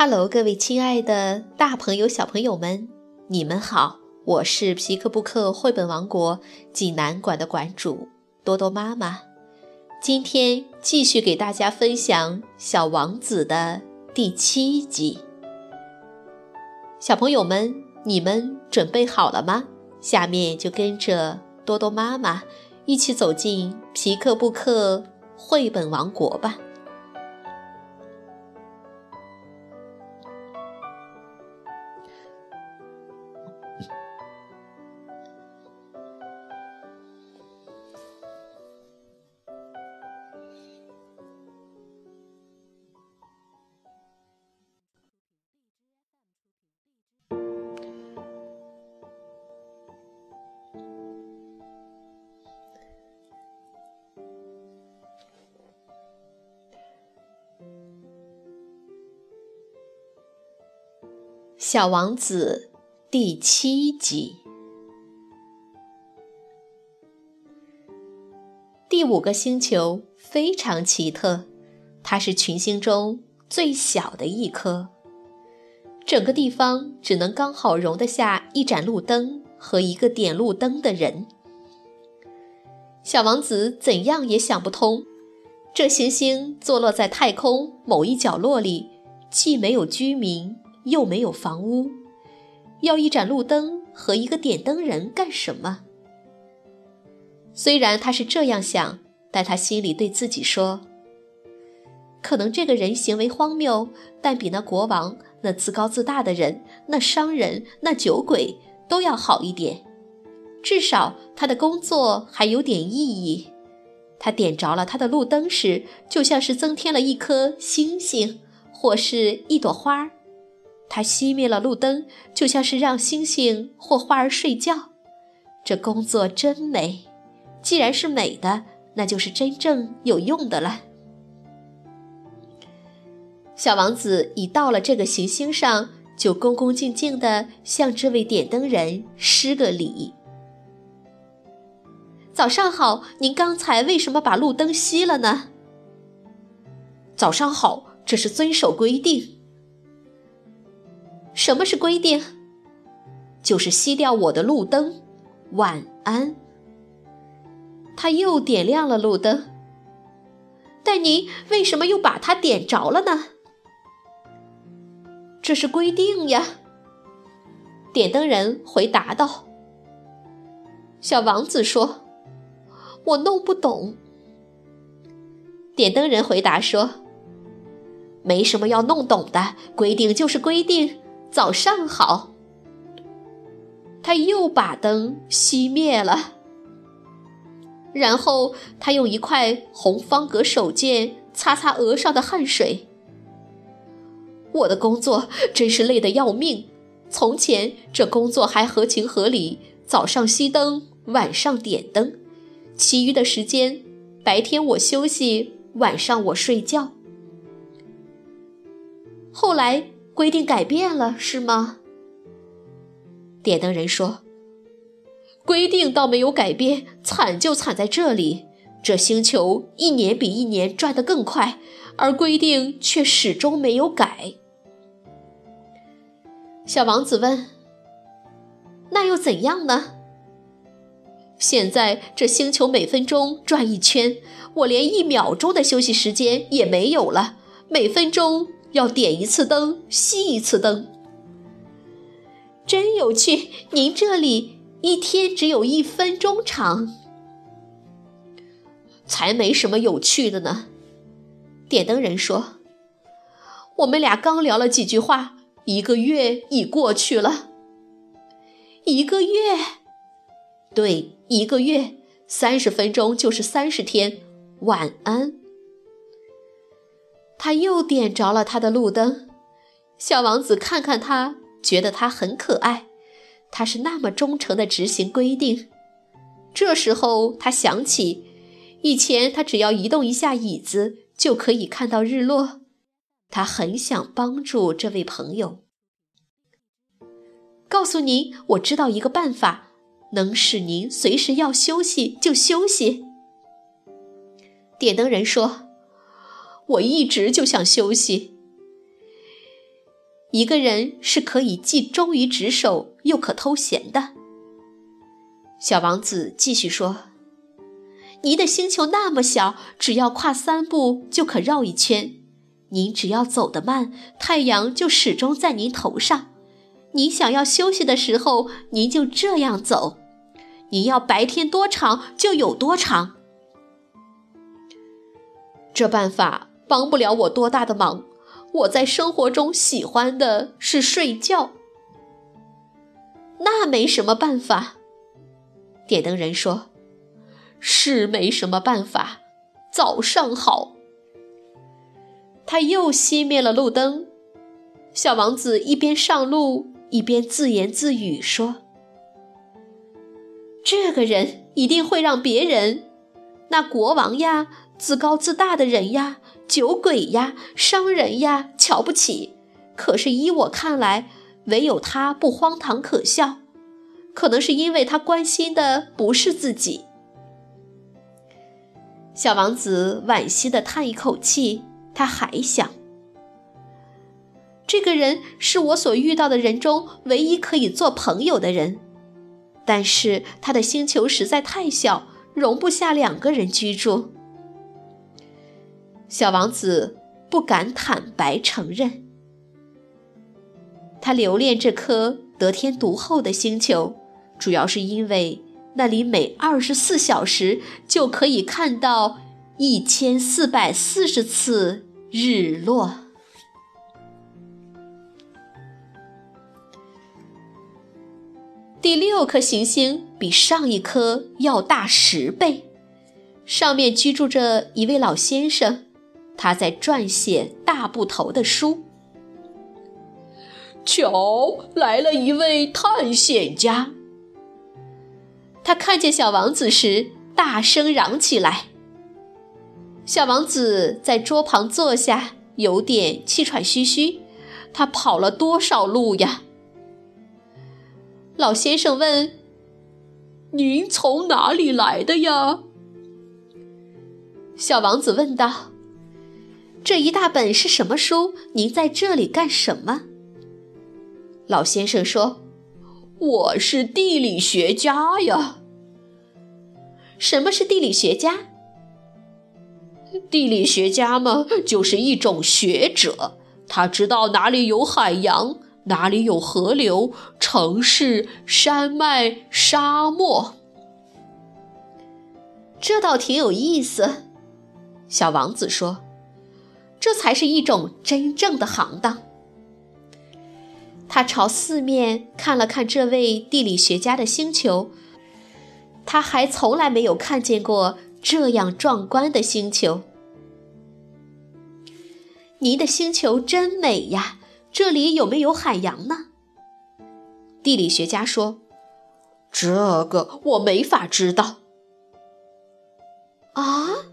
Hello，各位亲爱的大朋友、小朋友们，你们好！我是皮克布克绘本王国济南馆的馆主多多妈妈。今天继续给大家分享《小王子》的第七集。小朋友们，你们准备好了吗？下面就跟着多多妈妈一起走进皮克布克绘本王国吧。小王子第七集，第五个星球非常奇特，它是群星中最小的一颗，整个地方只能刚好容得下一盏路灯和一个点路灯的人。小王子怎样也想不通，这行星坐落在太空某一角落里，既没有居民。又没有房屋，要一盏路灯和一个点灯人干什么？虽然他是这样想，但他心里对自己说：“可能这个人行为荒谬，但比那国王、那自高自大的人、那商人、那酒鬼都要好一点。至少他的工作还有点意义。他点着了他的路灯时，就像是增添了一颗星星，或是一朵花。”他熄灭了路灯，就像是让星星或花儿睡觉。这工作真美，既然是美的，那就是真正有用的了。小王子一到了这个行星上，就恭恭敬敬地向这位点灯人施个礼。早上好，您刚才为什么把路灯熄了呢？早上好，这是遵守规定。什么是规定？就是熄掉我的路灯。晚安。他又点亮了路灯，但您为什么又把它点着了呢？这是规定呀。点灯人回答道。小王子说：“我弄不懂。”点灯人回答说：“没什么要弄懂的，规定就是规定。”早上好。他又把灯熄灭了，然后他用一块红方格手绢擦擦额上的汗水。我的工作真是累得要命。从前这工作还合情合理，早上熄灯，晚上点灯，其余的时间，白天我休息，晚上我睡觉。后来。规定改变了是吗？点灯人说：“规定倒没有改变，惨就惨在这里。这星球一年比一年转得更快，而规定却始终没有改。”小王子问：“那又怎样呢？”现在这星球每分钟转一圈，我连一秒钟的休息时间也没有了，每分钟。要点一次灯，熄一次灯，真有趣。您这里一天只有一分钟长，才没什么有趣的呢。点灯人说：“我们俩刚聊了几句话，一个月已过去了。一个月，对，一个月，三十分钟就是三十天。晚安。”他又点着了他的路灯，小王子看看他，觉得他很可爱。他是那么忠诚地执行规定。这时候他想起，以前他只要移动一下椅子就可以看到日落。他很想帮助这位朋友。告诉您，我知道一个办法，能使您随时要休息就休息。点灯人说。我一直就想休息。一个人是可以既忠于职守，又可偷闲的。小王子继续说：“您的星球那么小，只要跨三步就可绕一圈。您只要走得慢，太阳就始终在您头上。您想要休息的时候，您就这样走。您要白天多长就有多长。这办法帮不了我多大的忙。我在生活中喜欢的是睡觉。那没什么办法。”点灯人说：“是没什么办法。早上好。”他又熄灭了路灯。小王子一边上路，一边自言自语说：“这个人一定会让别人，那国王呀、自高自大的人呀、酒鬼呀、商人呀瞧不起。可是依我看来，唯有他不荒唐可笑。”可能是因为他关心的不是自己。小王子惋惜地叹一口气，他还想：这个人是我所遇到的人中唯一可以做朋友的人，但是他的星球实在太小，容不下两个人居住。小王子不敢坦白承认，他留恋这颗得天独厚的星球。主要是因为那里每二十四小时就可以看到一千四百四十次日落。第六颗行星比上一颗要大十倍，上面居住着一位老先生，他在撰写大部头的书。瞧，来了一位探险家。他看见小王子时，大声嚷起来。小王子在桌旁坐下，有点气喘吁吁。他跑了多少路呀？老先生问：“您从哪里来的呀？”小王子问道：“这一大本是什么书？您在这里干什么？”老先生说：“我是地理学家呀。”什么是地理学家？地理学家嘛，就是一种学者，他知道哪里有海洋，哪里有河流、城市、山脉、沙漠。这倒挺有意思。小王子说：“这才是一种真正的行当。”他朝四面看了看这位地理学家的星球。他还从来没有看见过这样壮观的星球。您的星球真美呀！这里有没有海洋呢？地理学家说：“这个我没法知道。”啊！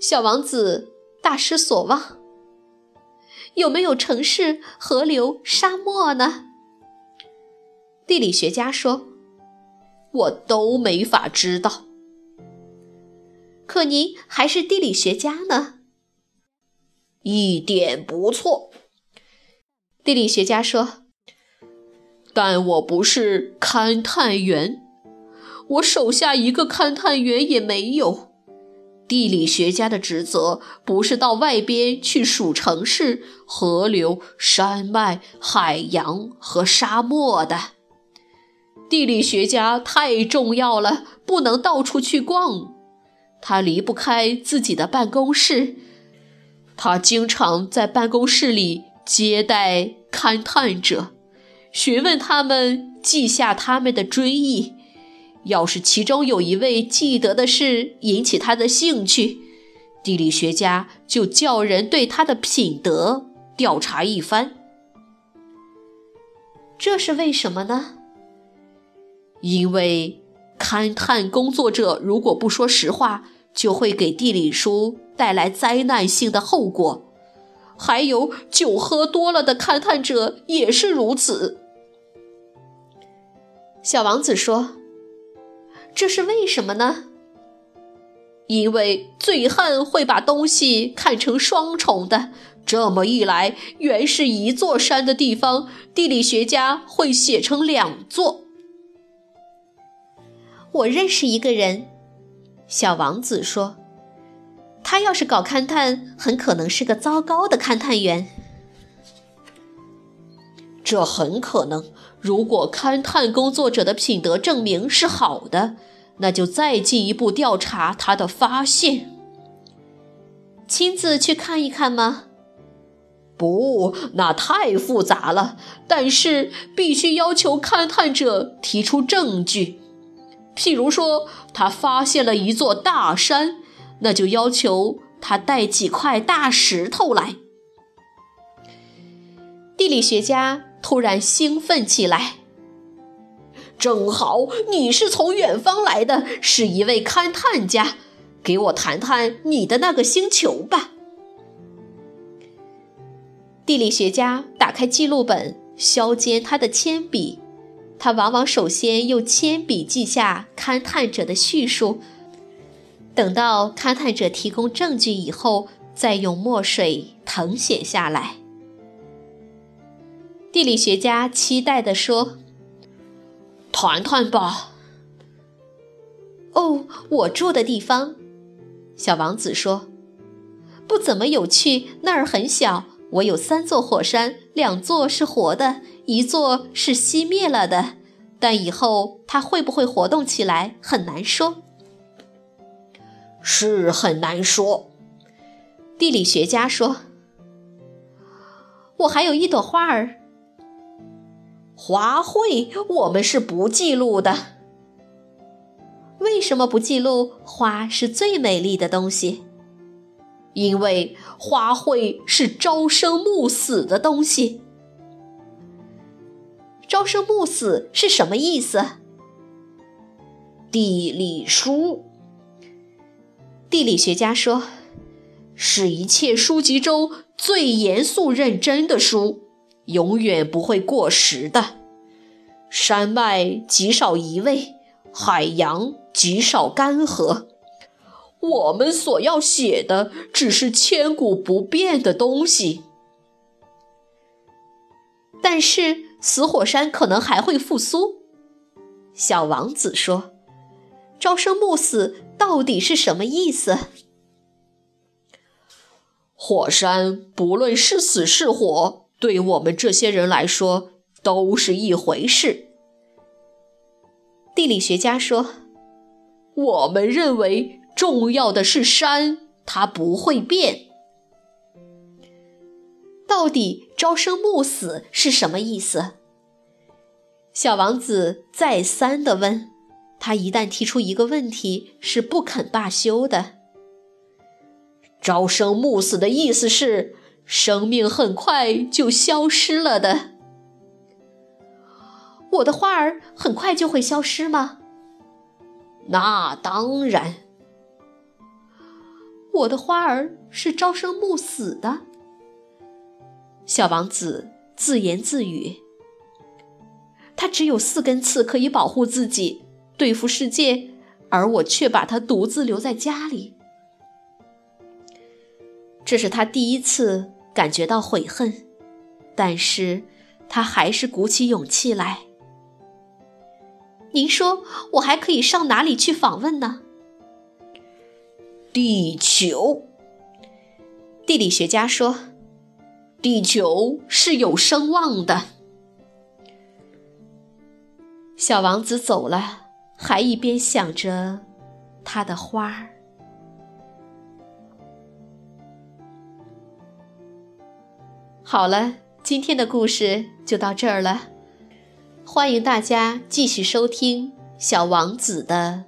小王子大失所望。有没有城市、河流、沙漠呢？地理学家说。我都没法知道。可您还是地理学家呢，一点不错。地理学家说：“但我不是勘探员，我手下一个勘探员也没有。地理学家的职责不是到外边去数城市、河流、山脉、海洋和沙漠的。”地理学家太重要了，不能到处去逛。他离不开自己的办公室，他经常在办公室里接待勘探者，询问他们，记下他们的追忆。要是其中有一位记得的事引起他的兴趣，地理学家就叫人对他的品德调查一番。这是为什么呢？因为勘探工作者如果不说实话，就会给地理书带来灾难性的后果。还有酒喝多了的勘探者也是如此。小王子说：“这是为什么呢？”因为醉汉会把东西看成双重的。这么一来，原是一座山的地方，地理学家会写成两座。我认识一个人，小王子说：“他要是搞勘探，很可能是个糟糕的勘探员。”这很可能。如果勘探工作者的品德证明是好的，那就再进一步调查他的发现。亲自去看一看吗？不，那太复杂了。但是必须要求勘探者提出证据。譬如说，他发现了一座大山，那就要求他带几块大石头来。地理学家突然兴奋起来。正好你是从远方来的，是一位勘探家，给我谈谈你的那个星球吧。地理学家打开记录本，削尖他的铅笔。他往往首先用铅笔记下勘探者的叙述，等到勘探者提供证据以后，再用墨水誊写下来。地理学家期待地说：“谈谈吧。”哦，我住的地方，小王子说：“不怎么有趣，那儿很小。”我有三座火山，两座是活的，一座是熄灭了的。但以后它会不会活动起来，很难说。是很难说。地理学家说：“我还有一朵花儿。花卉我们是不记录的。为什么不记录？花是最美丽的东西。”因为花卉是朝生暮死的东西。朝生暮死是什么意思？地理书，地理学家说，是一切书籍中最严肃认真的书，永远不会过时的。山脉极少移位，海洋极少干涸。我们所要写的只是千古不变的东西，但是死火山可能还会复苏。小王子说：“朝生暮死到底是什么意思？”火山不论是死是活，对我们这些人来说都是一回事。地理学家说：“我们认为。”重要的是山，它不会变。到底朝生暮死是什么意思？小王子再三的问。他一旦提出一个问题，是不肯罢休的。朝生暮死的意思是，生命很快就消失了的。我的花儿很快就会消失吗？那当然。我的花儿是朝生暮死的，小王子自言自语。他只有四根刺可以保护自己，对付世界，而我却把他独自留在家里。这是他第一次感觉到悔恨，但是他还是鼓起勇气来。您说，我还可以上哪里去访问呢？地球，地理学家说，地球是有声望的。小王子走了，还一边想着他的花儿。好了，今天的故事就到这儿了，欢迎大家继续收听《小王子》的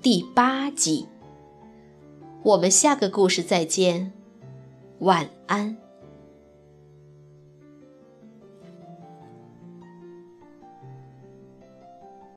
第八集。我们下个故事再见，晚安。